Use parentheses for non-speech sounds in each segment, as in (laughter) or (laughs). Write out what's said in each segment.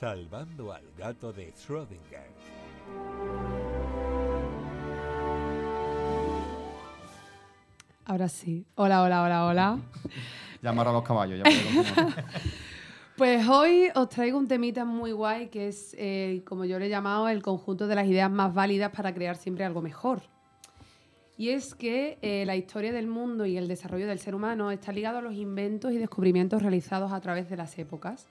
Salvando al gato de Schrödinger. Ahora sí. Hola, hola, hola, hola. Llamar a los caballos. Ya (laughs) pues hoy os traigo un temita muy guay que es, eh, como yo le he llamado, el conjunto de las ideas más válidas para crear siempre algo mejor. Y es que eh, la historia del mundo y el desarrollo del ser humano está ligado a los inventos y descubrimientos realizados a través de las épocas.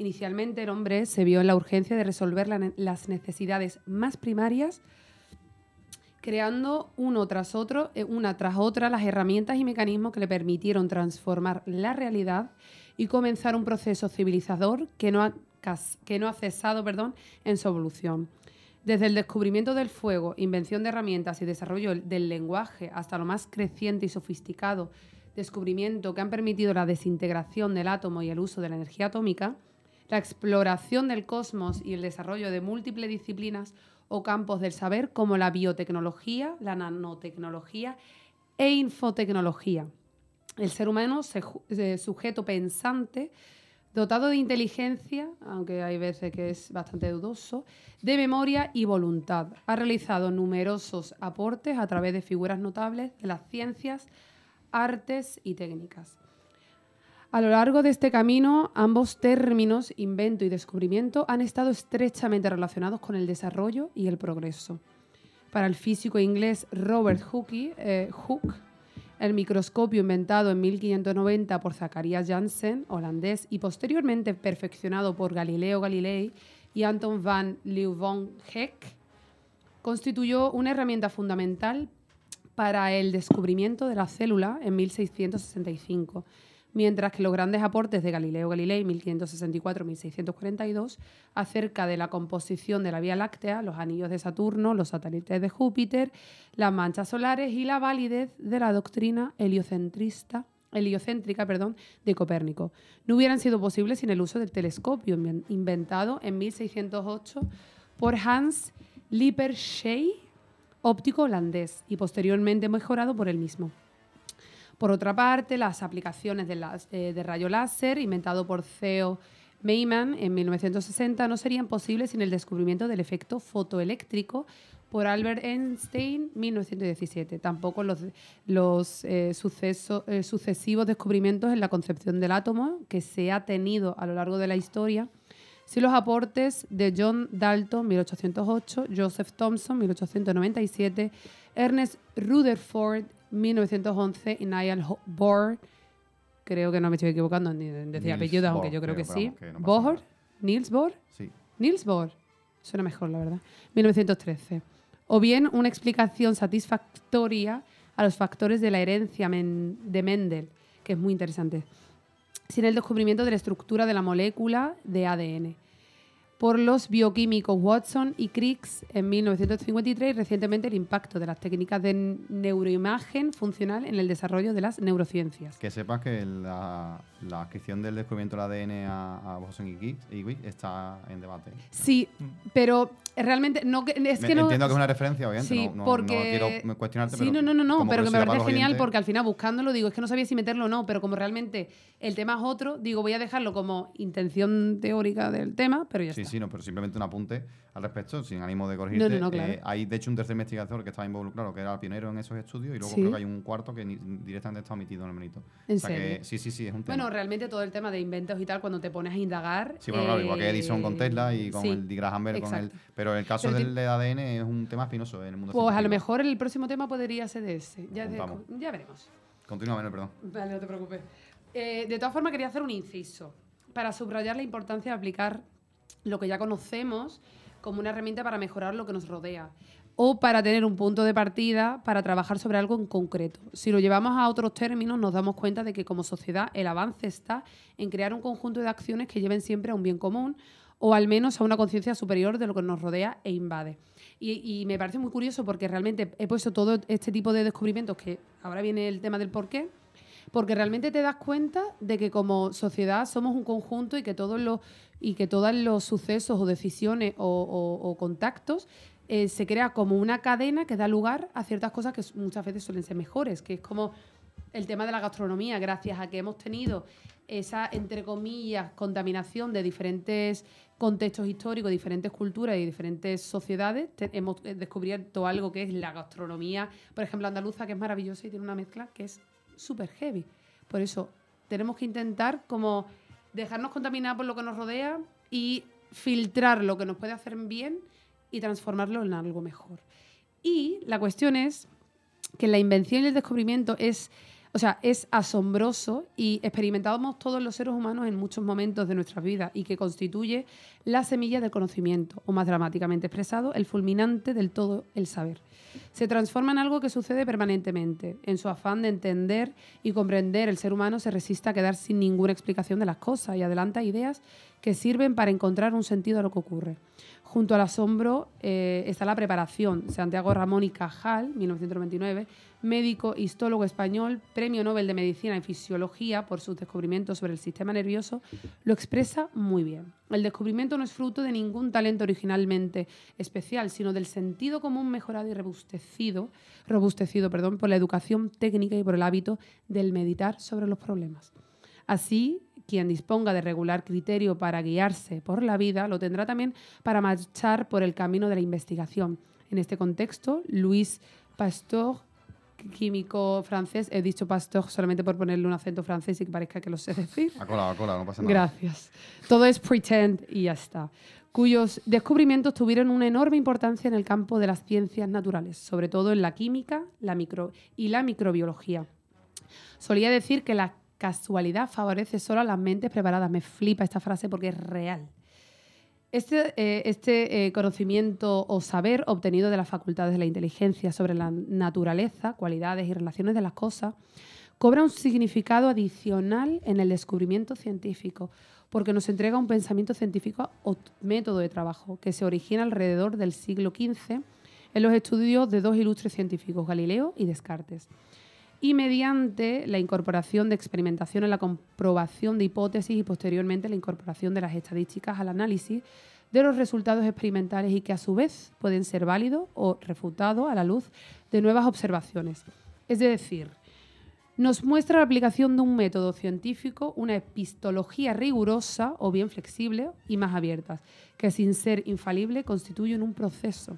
Inicialmente el hombre se vio en la urgencia de resolver las necesidades más primarias, creando uno tras otro, eh, una tras otra, las herramientas y mecanismos que le permitieron transformar la realidad y comenzar un proceso civilizador que no ha, que no ha cesado perdón, en su evolución. Desde el descubrimiento del fuego, invención de herramientas y desarrollo del lenguaje hasta lo más creciente y sofisticado descubrimiento que han permitido la desintegración del átomo y el uso de la energía atómica, la exploración del cosmos y el desarrollo de múltiples disciplinas o campos del saber como la biotecnología, la nanotecnología e infotecnología. El ser humano, sujeto pensante, dotado de inteligencia, aunque hay veces que es bastante dudoso, de memoria y voluntad. Ha realizado numerosos aportes a través de figuras notables de las ciencias, artes y técnicas. A lo largo de este camino, ambos términos, invento y descubrimiento, han estado estrechamente relacionados con el desarrollo y el progreso. Para el físico inglés Robert Hooke, eh, el microscopio inventado en 1590 por Zacharias Janssen, holandés, y posteriormente perfeccionado por Galileo Galilei y Anton van Leeuwenhoek, constituyó una herramienta fundamental para el descubrimiento de la célula en 1665 mientras que los grandes aportes de Galileo Galilei 1564-1642 acerca de la composición de la Vía Láctea, los anillos de Saturno, los satélites de Júpiter, las manchas solares y la validez de la doctrina heliocentrista heliocéntrica perdón, de Copérnico. No hubieran sido posibles sin el uso del telescopio inventado en 1608 por Hans Lippershey, óptico holandés, y posteriormente mejorado por él mismo. Por otra parte, las aplicaciones de, eh, de rayo láser, inventado por Theo Mayman en 1960, no serían posibles sin el descubrimiento del efecto fotoeléctrico por Albert Einstein en 1917. Tampoco los, los eh, eh, sucesivos descubrimientos en la concepción del átomo que se ha tenido a lo largo de la historia, sin los aportes de John Dalton 1808, Joseph Thomson 1897, Ernest Rutherford 1911 y Niall Bohr, creo que no me estoy equivocando en decir apellido, aunque yo creo, que sí. Bohr, Niels Bohr. Sí. Niels Bohr. Suena mejor, la verdad. 1913. O bien una explicación satisfactoria a los factores de la herencia de Mendel, que es muy interesante, sin el descubrimiento de la estructura de la molécula de ADN por los bioquímicos Watson y Crick en 1953 y recientemente el impacto de las técnicas de neuroimagen funcional en el desarrollo de las neurociencias. Que sepas que la, la adquisición del descubrimiento del ADN a, Watson y Crick está en debate. Sí, pero realmente no es que no entiendo que es una referencia obviamente sí, no, porque quiero cuestionarte sí no no no no pero que me parece genial porque al final buscándolo digo es que no sabía si meterlo o no pero como realmente el tema es otro digo voy a dejarlo como intención teórica del tema pero ya sí, está sí no pero simplemente un apunte al respecto sin ánimo de corregirte no, no, claro. Eh, hay de hecho un tercer investigador que estaba involucrado que era el pionero en esos estudios y luego creo que hay un cuarto que directamente está omitido en el menito ¿En o sea serio? que sí sí sí es un tema bueno realmente todo el tema de inventos y tal cuando te pones a indagar sí bueno claro igual que Edison con Tesla y con el Di Graham Bell con el pero el caso del ADN es un tema espinoso en el mundo Pues a lo mejor el próximo tema podría ser ese. Ya, ya veremos. Continúa, perdón. Vale, no te preocupes. Eh, de todas formas, quería hacer un inciso para subrayar la importancia de aplicar lo que ya conocemos como una herramienta para mejorar lo que nos rodea o para tener un punto de partida para trabajar sobre algo en concreto. Si lo llevamos a otros términos, nos damos cuenta de que como sociedad el avance está en crear un conjunto de acciones que lleven siempre a un bien común o al menos a una conciencia superior de lo que nos rodea e invade. Y, me parece muy curioso porque realmente he puesto todo este tipo de descubrimientos, que ahora viene el tema del por qué, porque realmente te das cuenta de que como sociedad somos un conjunto y que todos los, y que todos los sucesos o decisiones o, contactos eh, se crea como una cadena que da lugar a ciertas cosas que muchas veces suelen ser mejores, que es como el tema de la gastronomía, gracias a que hemos tenido esa, entre comillas, contaminación de diferentes contextos históricos, diferentes culturas y diferentes sociedades, hemos descubierto algo que es la gastronomía, por ejemplo, andaluza, que es maravillosa y tiene una mezcla que es súper heavy. Por eso tenemos que intentar como dejarnos contaminar por lo que nos rodea y filtrar lo que nos puede hacer bien y transformarlo en algo mejor. Y la cuestión es que la invención y el descubrimiento es o sea, es asombroso y experimentamos todos los seres humanos en muchos momentos de nuestra vida y que constituye la semilla del conocimiento, o más dramáticamente expresado, el fulminante del todo el saber. Se transforma en algo que sucede permanentemente. En su afán de entender y comprender, el ser humano se resiste a quedar sin ninguna explicación de las cosas y adelanta ideas que sirven para encontrar un sentido a lo que ocurre. Junto al asombro eh, está la preparación. Santiago Ramón y Cajal, 1999, médico histólogo español, premio Nobel de Medicina y Fisiología por sus descubrimientos sobre el sistema nervioso, lo expresa muy bien. El descubrimiento no es fruto de ningún talento originalmente especial, sino del sentido común mejorado y robustecido, robustecido perdón, por la educación técnica y por el hábito del meditar sobre los problemas. Así, quien disponga de regular criterio para guiarse por la vida, lo tendrá también para marchar por el camino de la investigación. En este contexto, Luis Pasteur, químico francés, he dicho Pasteur solamente por ponerle un acento francés y que parezca que lo sé decir. A cola, a cola, no pasa nada. Gracias. Todo es pretend y ya está. Cuyos descubrimientos tuvieron una enorme importancia en el campo de las ciencias naturales, sobre todo en la química la micro y la microbiología. Solía decir que la casualidad favorece solo a las mentes preparadas. Me flipa esta frase porque es real. Este, eh, este eh, conocimiento o saber obtenido de las facultades de la inteligencia sobre la naturaleza, cualidades y relaciones de las cosas, cobra un significado adicional en el descubrimiento científico, porque nos entrega un pensamiento científico o método de trabajo que se origina alrededor del siglo XV en los estudios de dos ilustres científicos, Galileo y Descartes y mediante la incorporación de experimentación en la comprobación de hipótesis y posteriormente la incorporación de las estadísticas al análisis de los resultados experimentales y que a su vez pueden ser válidos o refutados a la luz de nuevas observaciones. Es decir, nos muestra la aplicación de un método científico, una epistología rigurosa o bien flexible y más abierta, que sin ser infalible constituyen un proceso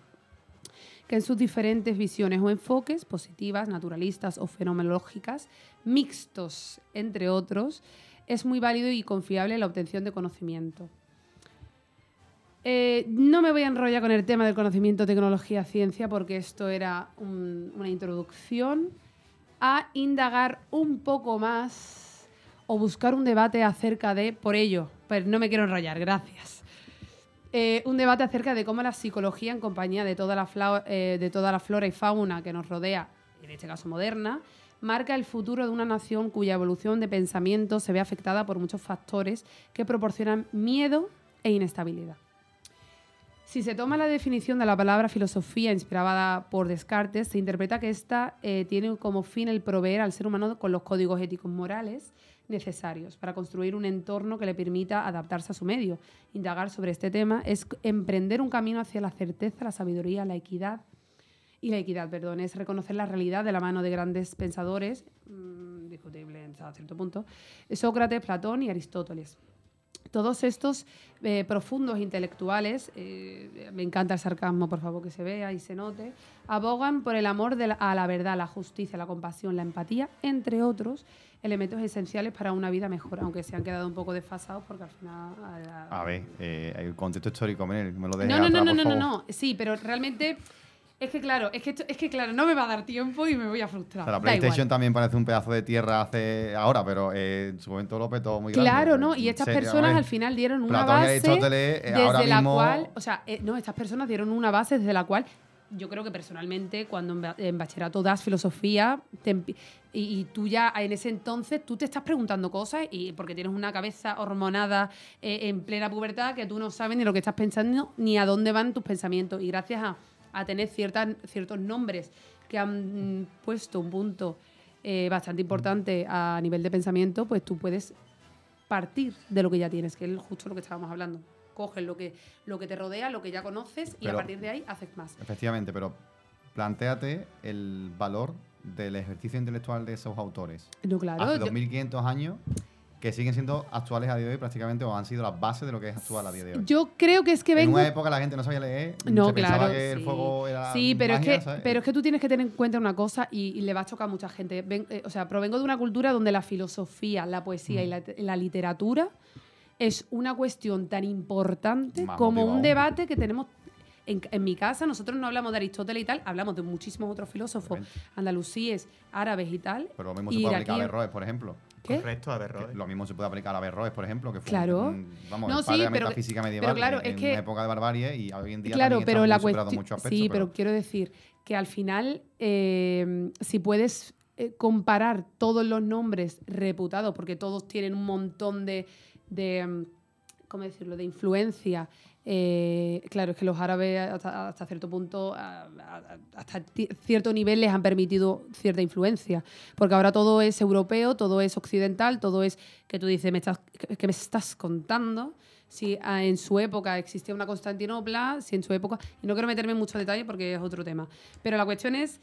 que en sus diferentes visiones o enfoques, positivas, naturalistas o fenomenológicas, mixtos, entre otros, es muy válido y confiable la obtención de conocimiento. Eh, no me voy a enrollar con el tema del conocimiento, tecnología, ciencia, porque esto era una introducción a indagar un poco más o buscar un debate acerca de, por ello, pero no me quiero enrollar, gracias. Eh, un debate acerca de cómo la psicología, en compañía de toda, la eh, de toda la flora y fauna que nos rodea, en este caso moderna, marca el futuro de una nación cuya evolución de pensamiento se ve afectada por muchos factores que proporcionan miedo e inestabilidad. Si se toma la definición de la palabra filosofía inspirada por Descartes, se interpreta que ésta eh, tiene como fin el proveer al ser humano con los códigos éticos morales necesarios para construir un entorno que le permita adaptarse a su medio. Indagar sobre este tema es emprender un camino hacia la certeza, la sabiduría, la equidad y la equidad, perdón, es reconocer la realidad de la mano de grandes pensadores, mmm, discutible a cierto punto, Sócrates, Platón y Aristóteles. Todos estos eh, profundos intelectuales, eh, me encanta el sarcasmo, por favor, que se vea y se note, abogan por el amor a la verdad, la justicia, la compasión, la empatía, entre otros, elementos esenciales para una vida mejor, aunque se han quedado un poco desfasados porque al final... A, ver, eh, el contexto histórico, me lo dejes No, no, no, no, no, no, no, sí, pero realmente... Es que claro, es que, es que claro, no me va a dar tiempo y me voy a frustrar. la PlayStation también parece un pedazo de tierra hace ahora, pero eh, en su momento lo petó muy grande. Claro, ¿no? Y estas personas al final dieron una base eh, desde la cual, o sea, no, estas personas dieron una base desde la cual yo creo que personalmente cuando en bachillerato das filosofía y, tú ya en ese entonces tú te estás preguntando cosas y porque tienes una cabeza hormonada eh, en plena pubertad que tú no sabes ni lo que estás pensando ni a dónde van tus pensamientos y gracias a, tener ciertas, ciertos nombres que han puesto un punto eh, bastante importante a nivel de pensamiento pues tú puedes partir de lo que ya tienes que es justo lo que estábamos hablando coges lo que, lo que te rodea, lo que ya conoces y a partir de ahí haces más. Efectivamente, pero planteate el valor del ejercicio intelectual de esos autores No, claro. hace yo- 2500 años que siguen siendo actuales a día de hoy prácticamente o han sido las bases de lo que es actual a día de hoy. Yo creo que es que en vengo. una época la gente no sabía leer, No, se pensaba claro. que el sí. fuego era Sí, pero, magia, es que, ¿sabes? pero es que tú tienes que tener en cuenta una cosa y, y le va a chocar a mucha gente. Ven- eh, o sea, provengo de una cultura donde la filosofía, la poesía y la, la literatura es una cuestión tan importante Más como motivado. un debate que tenemos. En, en mi casa, nosotros no hablamos de Aristóteles y tal, hablamos de muchísimos otros filósofos andalusíes, árabes y tal. Pero lo mismo se puede aplicar a. Averroes, por ejemplo. ¿Qué? Correcto. Lo mismo se puede aplicar a Averroes, por ejemplo, que fue Claro. un, vamos, No, el padre sí, de la pero- metafísica medieval pero claro, en, es en que- una época de barbarie y hoy en día Claro, también pero está la en cuestión. Sí, pero, pero quiero decir que al final, eh, si puedes eh, comparar todos los nombres reputados, porque todos tienen un montón de. de mm, ¿Cómo decirlo? De influencia. Eh, claro, es que los árabes hasta, cierto punto, hasta cierto nivel les han permitido cierta influencia. Porque ahora todo es europeo, todo es occidental, todo es que tú dices, ¿me estás, ¿qué me estás contando? si ah, en su época existía una Constantinopla, si en su época... Y no quiero meterme en mucho detalle porque es otro tema. Pero la cuestión es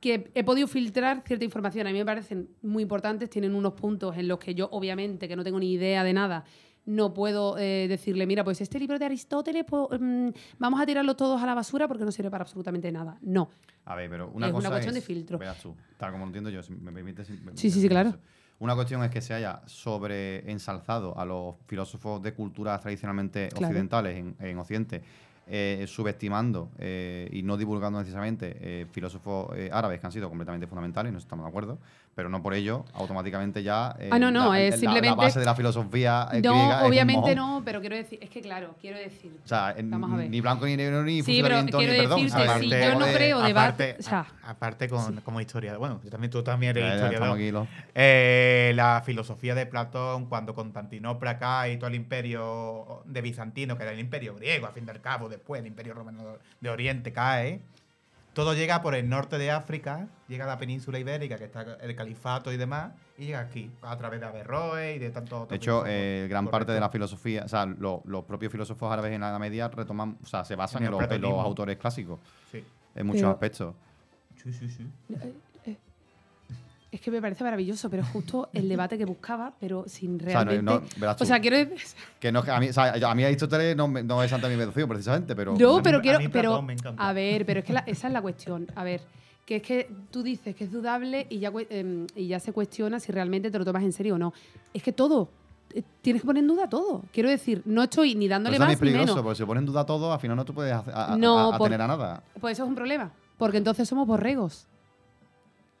que he podido filtrar cierta información. A mí me parecen muy importantes, tienen unos puntos en los que yo, obviamente, que no tengo ni idea de nada, no puedo eh, decirle, mira, pues este libro de Aristóteles, pues, mm, vamos a tirarlo todos a la basura porque no sirve para absolutamente nada. No. A ver, pero una Es una cuestión es, de filtro. Verás tú, tal como lo entiendo yo, si me permites. si me- Sí, sí, sí, claro. Una cuestión es que se haya sobre ensalzado a los filósofos de culturas tradicionalmente Claro. occidentales en, en Occidente, eh, subestimando eh, y no divulgando necesariamente eh, filósofos árabes que han sido completamente fundamentales, no estamos de acuerdo, pero no por ello automáticamente ya eh, Ah, no, no, la, es la- simplemente- la base de la filosofía eh, no, griega obviamente no, pero quiero decir, es que claro, quiero decir... O sea, Vamos a ver. ni blanco ni negro ni Sí, pero fusilamiento ni quiero perdón. sí, Un yo no de- creo debate... aparte, o sea, a- aparte con, como historiador, bueno, yo también, tú también eres historiador. los- Eh, la filosofía de Platón, cuando Constantinopla cae y todo el imperio de Bizantino, que era el imperio griego, a fin del cabo, después el imperio romano de Oriente cae, todo llega por el norte de África, llega a la península ibérica, que está el califato y demás, y llega aquí, a través de Averroes y de tantos otros De hecho, eh, gran parte de la filosofía, o sea, lo- los propios filósofos árabes en la Edad Media retoman, o sea, se basan En los, en los autores clásicos Sí. en muchos Pero- aspectos. Sí, sí, sí. Es que me parece maravilloso, pero es justo el (laughs) debate que buscaba, pero sin O sea, no- realmente... no- tú, o sea, quiero decir... que no, a mí, o sea, a mí Aristóteles no, no es Santa mi devoción, precisamente, pero... No, pero mí- a quiero. mí pero, me a ver, pero es que la- esa es la cuestión. A ver, que es que tú dices que es dudable y ya, em, y ya se cuestiona si realmente te lo tomas en serio o no. Es que todo. eh, Tienes que poner en duda todo. Quiero decir, no estoy ni Pero dándole eso no más es ni peligroso, menos. porque si pones en duda todo, al final no te puedes a- a por- tener a nada. Pues eso es un problema. Porque entonces somos borregos.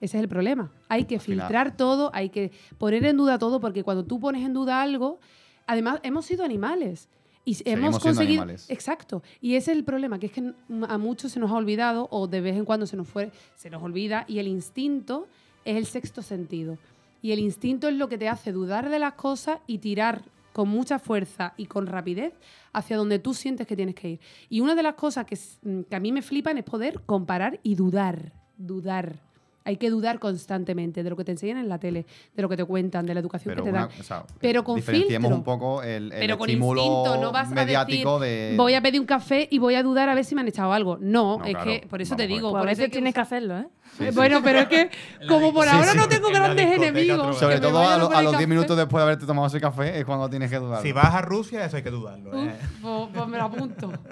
Ese es el problema. Hay que filtrar todo, hay que poner en duda todo, porque cuando tú pones en duda algo, además hemos sido animales. Y hemos Seguimos siendo conseguido. animales. Exacto. Y ese es el problema, que es que a muchos se nos ha olvidado, o de vez en cuando se nos, fue, se nos olvida, y el instinto es el sexto sentido. Y el instinto es lo que te hace dudar de las cosas y tirar con mucha fuerza y con rapidez hacia donde tú sientes que tienes que ir. Y una de las cosas que, mm, que a mí me flipan es poder comparar y dudar. Dudar. Hay que dudar constantemente de lo que te enseñan en la tele, de lo que te cuentan, de la educación Pero, que te una- dan. o sea, Pero con filtro. un poco el, el Pero con instinto, no vas a decir, de... voy a pedir un café y voy a dudar a ver si me han echado algo. No, No, es claro, que por eso te digo. Pues a por eso tienes que hacerlo, ¿eh? Sí, sí. Bueno, pero es que (laughs) como por Sí, ahora sí, no tengo grandes enemigos. Sobre todo a, lo- por a el los 10 café, minutos después de haberte tomado ese café es cuando tienes que dudar. Si vas a Rusia, eso hay que dudarlo. Uf, ¿eh? pues, pues me lo apunto. (laughs)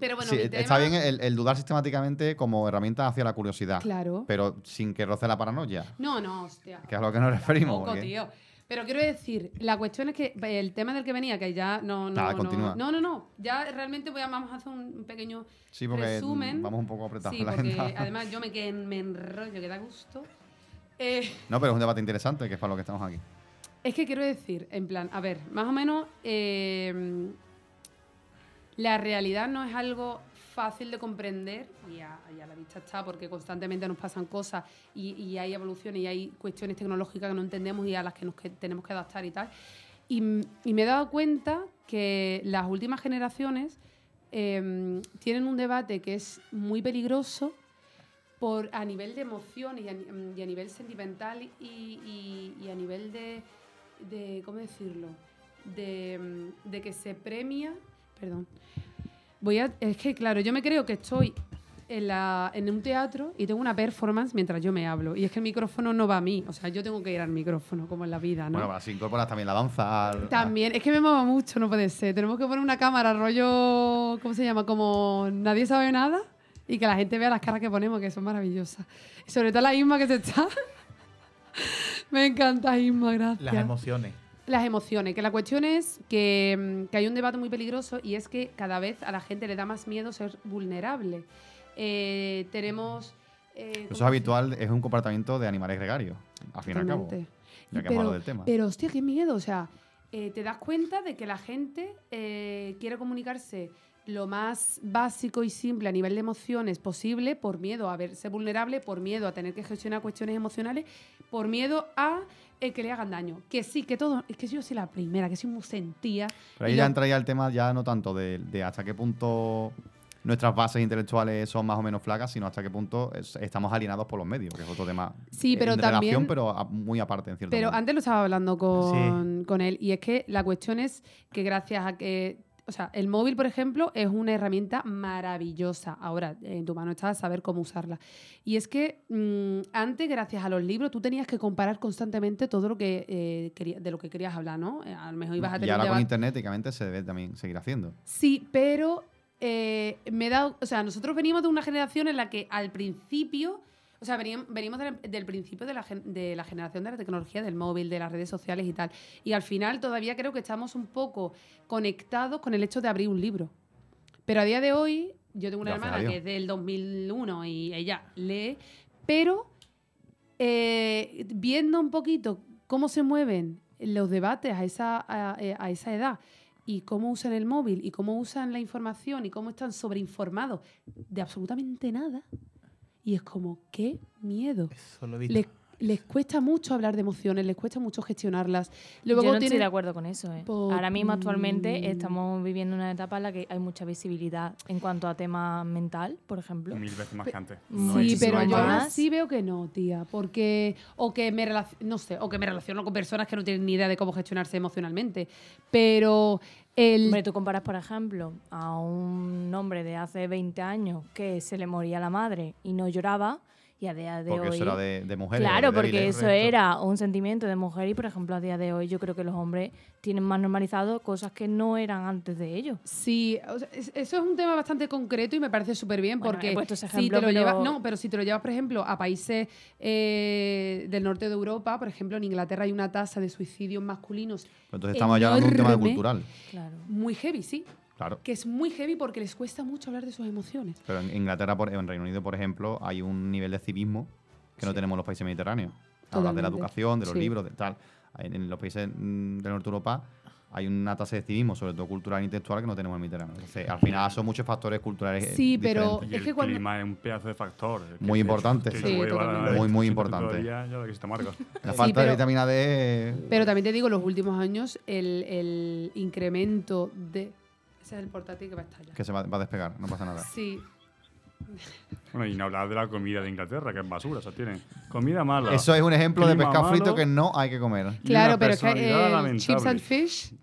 Pero bueno, Sí, mi está tema- bien el, el dudar sistemáticamente como herramienta hacia la curiosidad. Claro. Pero sin que roce la paranoia, No, no, hostia. que es a lo que nos referimos. Tampoco, porque- tío. Pero quiero decir, la cuestión es que el tema del que venía, que ya no. No, Nada, no, continúa. no, no, no. Ya realmente voy a, vamos a hacer un pequeño Sí, porque resumen. vamos un poco apretados Sí, la porque agenda. además yo me, que me enrollo, que da gusto. Eh, No, pero es un debate interesante, que es para lo que estamos aquí. Es que quiero decir, en plan, a ver, más o menos eh, la realidad no es algo fácil de comprender y a, la vista está porque constantemente nos pasan cosas y, hay evoluciones y hay cuestiones tecnológicas que no entendemos y a las que nos tenemos que adaptar y tal. Y, me he dado cuenta que las últimas generaciones eh, tienen un debate que es muy peligroso por, a nivel de emoción y a, a nivel sentimental y, a nivel de, ¿cómo decirlo? De, de que se premia, perdón, voy a, es que claro, yo me creo que estoy en, la- en un teatro y tengo una performance mientras yo me hablo. Y es que el micrófono no va a mí. O sea, yo tengo que ir al micrófono, como en la vida, ¿no? Bueno, así incorporas también la danza. al- También, es que me muevo mucho, no puede ser. Tenemos que poner una cámara rollo, ¿cómo se llama? Como nadie sabe nada y que la gente vea las caras que ponemos, que son maravillosas. Y sobre todo la Isma que se está. (laughs) me encanta Isma, gracias. Las emociones. Las emociones, que la cuestión es que, mm, que hay un debate muy peligroso y es que cada vez a la gente le da más miedo ser vulnerable. Eh, tenemos... eh, Eso ¿cómo es habitual, es un comportamiento de animales gregarios, al fin y al cabo. Ya que pero, del tema. pero, hostia, qué miedo. O sea, eh, te das cuenta de que la gente quiere comunicarse lo más básico y simple a nivel de emociones posible por miedo a verse vulnerable, por miedo a tener que gestionar cuestiones emocionales, por miedo a eh, que le hagan daño. Que sí, que todo. Es que yo soy la primera, que soy muy sentía. Pero ahí ya lo- entraría el tema ya no tanto de, de hasta qué punto nuestras bases intelectuales son más o menos flacas, sino hasta qué punto es- estamos alienados por los medios, que es otro tema Sí, eh, pero de también- relación, pero a- muy aparte en cierto Pero modo. antes lo estaba hablando con, con él y es que la cuestión es que gracias a que, o sea, el móvil, por ejemplo, es una herramienta maravillosa. Ahora, en tu mano está saber cómo usarla. Y es que mm, antes, gracias a los libros, tú tenías que comparar constantemente todo lo que eh, quería- de lo que querías hablar, ¿no? Eh, A lo mejor ibas a y tener un ahora con internet, técnicamente, se debe también seguir haciendo. Sí, pero eh, me he dado. O sea, nosotros venimos de una generación en la que al principio. O sea, venimos del, del principio de la, gen- de la generación de la tecnología, del móvil, de las redes sociales y tal. Y al final todavía creo que estamos un poco conectados con el hecho de abrir un libro. Pero a día de hoy, yo tengo una Gracias hermana que es del 2001 y ella lee, pero eh, viendo un poquito cómo se mueven los debates a esa, a, eh, a esa edad y cómo usan el móvil y cómo usan la información y cómo están sobreinformados de absolutamente nada. Y es como, qué miedo. Eso lo. Les, les cuesta mucho hablar de emociones, les cuesta mucho gestionarlas. Luego Yo no estoy tienen- de acuerdo con eso. ¿eh? Por- Ahora mismo, actualmente, Mm. estamos viviendo una etapa en la que hay mucha visibilidad en cuanto a tema mental, por ejemplo. Mil veces más que antes. Sí, No sí, pero yo así veo que no, tía. Porque. O que me relac- no sé, o que me relaciono con personas que no tienen ni idea de cómo gestionarse emocionalmente. Pero el. Hombre, tú comparas, por ejemplo, a un hombre de hace 20 años que se le moría la madre y no lloraba, y a día de Porque hoy. eso era de, de mujeres. Claro, de porque débiles. eso era un sentimiento de mujer y, por ejemplo, a día de hoy yo creo que los hombres tienen más normalizado cosas que no eran antes de ellos. Sí, o sea, es- eso es un tema bastante concreto y me parece súper bien Bueno, porque he puesto ese si ejemplo, te lo pero- llevas, no, pero si te lo llevas, por ejemplo, a países eh, del norte de Europa, por ejemplo, en Inglaterra hay una tasa de suicidios masculinos Entonces estamos ya hablando de un tema cultural. Claro. muy heavy, sí, Claro. que es muy heavy porque les cuesta mucho hablar de sus emociones. Pero en Inglaterra, por, en Reino Unido, por ejemplo, hay un nivel de civismo que no tenemos en los países mediterráneos. Hablas de la educación, de los Sí. libros, de tal. En, los países mm, del norte de Europa hay una tasa de civismo, sobre todo cultural e intelectual, que no tenemos en el Mediterráneo. Entonces, al final son muchos factores culturales. eh, Sí, pero- diferentes. Y Es el que cuando- clima es un pedazo de factor. Que Muy te- importante. que Sí. Muy, muy siete importante. día, ya lo. (laughs) La Sí, falta de pero- vitamina D. Pero también te digo, los últimos años, el, el incremento de... Ese es el portátil que va a estallar. que se va, va a despegar, no pasa nada. Sí, Bueno, y no hablar de la comida de Inglaterra, que es basura. O sea, tienen comida mala. Eso es un ejemplo de pescado frito que no hay que comer. claro, pero es que eh, chips and fish...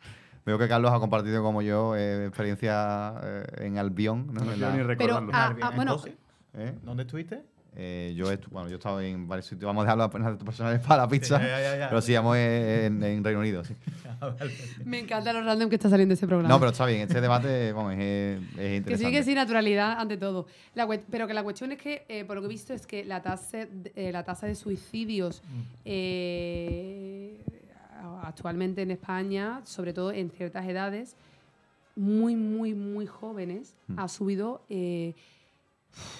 Veo que Carlos ha compartido como yo eh, experiencia eh, en Albion. ¿no? No En quiero la- ni recordarlo. ah, Albion, ah, ¿en bueno, Escocia? ¿eh? ¿Dónde estuviste? Eh, yo, estu- bueno, yo he estado en varios sitios. Vamos a dejarlo a datos personales para la pizza. Ya, ya, ya. Pero sí, vamos en, en Reino Unido. sí. (laughs) Me encanta lo random que está saliendo ese programa. No, pero está bien. Este debate vamos, es, es interesante. Que sí, que sí, naturalidad ante todo. La pero que la cuestión es que, eh, por lo que he visto, es que la tasa, de- eh, la tasa de suicidios eh, actualmente en España, sobre todo en ciertas edades, muy, muy, muy jóvenes, Mm. ha subido.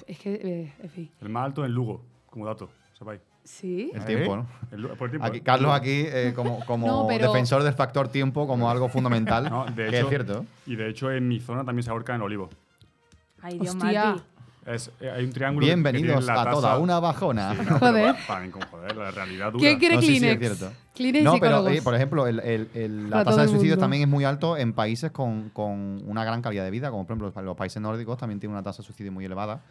Es que, eh, en fin. El más alto en Lugo, como dato. Sepáis. Sí. El ¿Eh? tiempo, ¿no? El Lugo- por el tiempo, Aquí- ¿eh? Carlos aquí eh, como, como (laughs) No, pero- defensor del factor tiempo como algo fundamental, (laughs) No, de que hecho- es cierto. Y de hecho, en mi zona también se ahorca en olivo. Ay, Dios Hostia. Es, eh, hay un triángulo. que Bienvenidos a toda una bajona. Sí, no, Joder. pero Para, para, joder, la realidad dura. ¿Quién quiere No, sí, sí, Kleenex? es cierto. Kleenex y No, pero eh, por ejemplo, el- el- el- la tasa de suicidios también es muy alto en países con, con una gran calidad de vida, como por ejemplo los países nórdicos también tienen una tasa de suicidio muy elevada.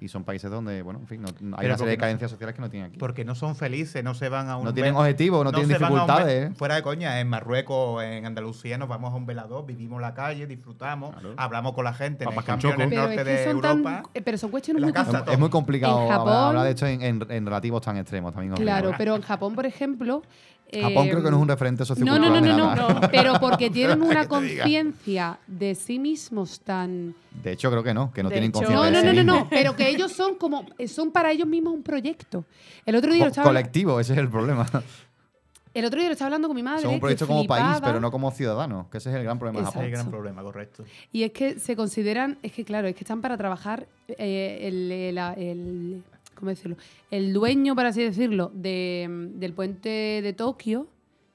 Y son países donde, bueno, en fin, no- hay Pero una serie de no- carencias sociales que no tienen aquí. Porque no son felices, no se van a un. No tienen objetivos, no tienen dificultades. ¿eh? Fuera de coña, en Marruecos, en Andalucía, nos vamos a un velador, vivimos la calle, disfrutamos, Claro. hablamos con la gente en el Papas en el norte es que de tan. Europa. eh, Pero son cuestiones la muy casa difíciles. Es, muy complicado Japón- hablar de esto en, en- en relativos tan extremos también. Claro, pero en Japón, por ejemplo. Japón eh, creo que no es un referente No, sociocultural no, no, no, no, nada. no, Pero porque (laughs) tienen una conciencia de sí mismos tan. De hecho, creo que no, que no De tienen conciencia No, de no, sí no, no, no. Pero que ellos son como. Son para ellos mismos un proyecto. El otro día lo estaba, colectivo, ese es el problema. el otro día lo estaba hablando con mi madre. Son un que proyecto como país, pero no como ciudadanos, que ese es el gran problema de Ese es Japón. el gran problema, correcto. Y es que se consideran, es que claro, es que están para trabajar eh, el, el- el- El dueño, por así decirlo, de, del puente de Tokio,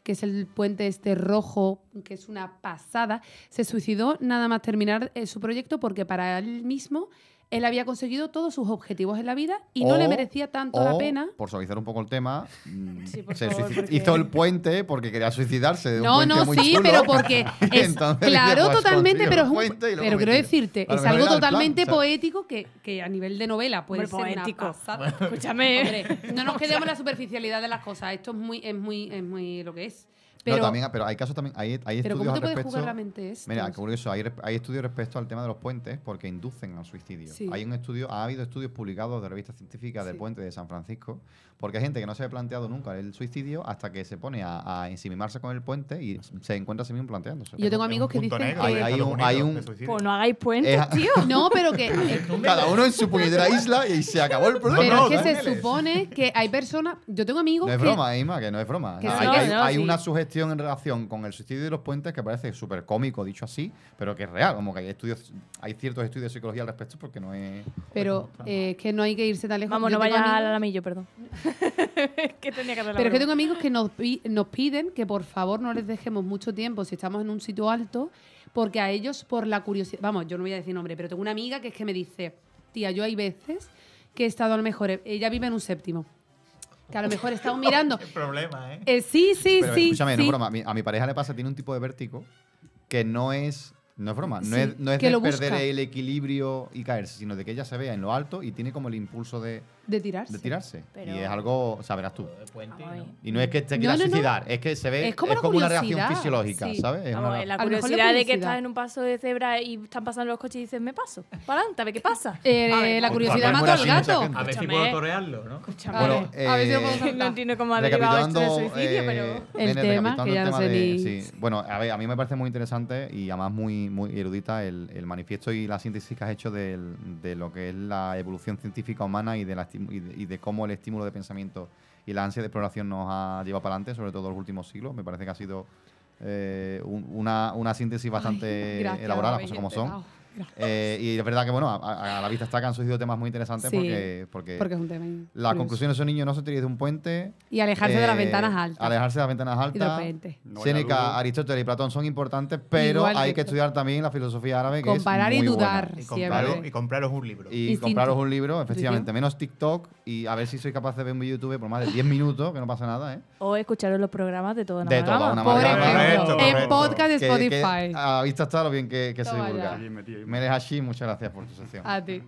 que es el puente este rojo, que es una pasada, se suicidó nada más terminar eh, su proyecto porque para él mismo él había conseguido todos sus objetivos en la vida y no le merecía tanto la pena. por suavizar un poco el tema, (laughs) Sí, se favor, porque- hizo el puente porque quería suicidarse. De un No, puente no, muy sí, chulo. pero porque (laughs) es entonces claro, dijo, "Pues totalmente, pero es un, puente y luego pero quiero tiro". decirte, es algo plan, totalmente poético que, que a nivel de novela puede Hombre, ser poético. una pasada. (laughs) Escúchame. Hombre, no nos quedemos en la superficialidad de las cosas. Esto es muy, es muy, es muy lo que es. Pero, no, también, pero hay casos también, hay, hay pero estudios ¿cómo te al puede respecto. jugar la mente esto? Mira, curioso, hay, hay estudios respecto al tema de los puentes porque inducen al suicidio. Sí. Hay un estudio, ha habido estudios publicados de revistas científicas del Sí. puente de San Francisco, porque hay gente que no se ha planteado nunca el suicidio hasta que se pone a, a ensimismarse con el puente y se encuentra a sí mismo planteándose. Yo tengo amigos que dicen negro que- Hay- un- hay un-. Pues no hagáis puentes, Es- tío. (laughs) No, pero que. (laughs) Cada uno en su puñetera (laughs) isla y se acabó el problema. pero no, es que se supone que hay personas. Yo tengo amigos No es broma, Ima, que no es broma. hay una sugestión en relación con el suicidio de los puentes que parece súper cómico, dicho así, pero que es real. Como que hay estudios, hay ciertos estudios de psicología al respecto porque no es. Pero eh, es que no hay que irse tan lejos. Vamos, Yo no vayas al alamillo, perdón. (laughs) que tenía que Pero es que tengo amigos que nos, nos piden que por favor no les dejemos mucho tiempo si estamos en un sitio alto, porque a ellos por la curiosidad, vamos, yo no voy a decir nombre, pero tengo una amiga que es que me dice, tía, yo hay veces que he estado a lo mejor, ella vive en un séptimo, que a lo mejor he estado mirando. (laughs) Qué problema, ¿eh? Eh, sí, sí, Pero sí. escúchame, no sí. es broma. A mi, a mi pareja le pasa, tiene un tipo de vértigo que no es. No es broma, no Sí, es, no es que de perder busca. el equilibrio y caerse, sino de que ella se vea en lo alto y tiene como el impulso de, De tirarse. de tirarse. Pero- y es algo, verás tú. A ver. Y no es que te No, quiera no, no. suicidar, es que se ve, Es como la una reacción curiosidad, fisiológica, sí. ¿sabes? Es Vamos, una- eh, la la curiosidad de que curiosidad. estás en un paso de cebra y están pasando los coches y dices, me paso. Para adelante, a ver qué pasa. (laughs) Eh, ver, la curiosidad mata al gato. A ver si puedo torearlo, ¿no? Escúchame. A ver, Bueno, a ver si lo eh, no entiendo cómo ha derivado esto del Recapitulando, suicidio, eh, pero... El tema, que ya el no tema sé de- ni-. Bueno, a ver, a mí me parece muy interesante y además muy, muy erudita el, manifiesto y la síntesis que has hecho de lo que es la evolución científica humana y de, la y de, y de cómo el estímulo de pensamiento y la ansia de exploración nos ha llevado para adelante, sobre todo en los últimos siglos. Me parece que ha sido eh, un- una, una síntesis bastante Gracias, elaborada, David, cosas como son. Eh, y es verdad que, bueno, a, a- la vista está que han surgido temas muy interesantes Sí, porque, porque, Porque es un tema. las curioso. conclusiones son niños no se tiren de un puente. Y alejarse de las eh, ventanas altas. Alejarse de las ventanas y de altas. Séneca. Aristóteles y Platón son importantes, pero Igual hay que estudiar también la filosofía árabe, que Comparar es y muy dudar. buena. Y, y compraros un libro. Y Instinto. compraros un libro, efectivamente, Intuición. menos TikTok y a ver si sois capaces de ver un de YouTube por más de 10 minutos, que no pasa nada, ¿eh? O escucharos los programas de toda una De toda una Por ejemplo, Correcto, en podcast de Spotify. que a la vista está lo bien que, que se divulga. Melech Hashi, muchas gracias por tu sección. A ti.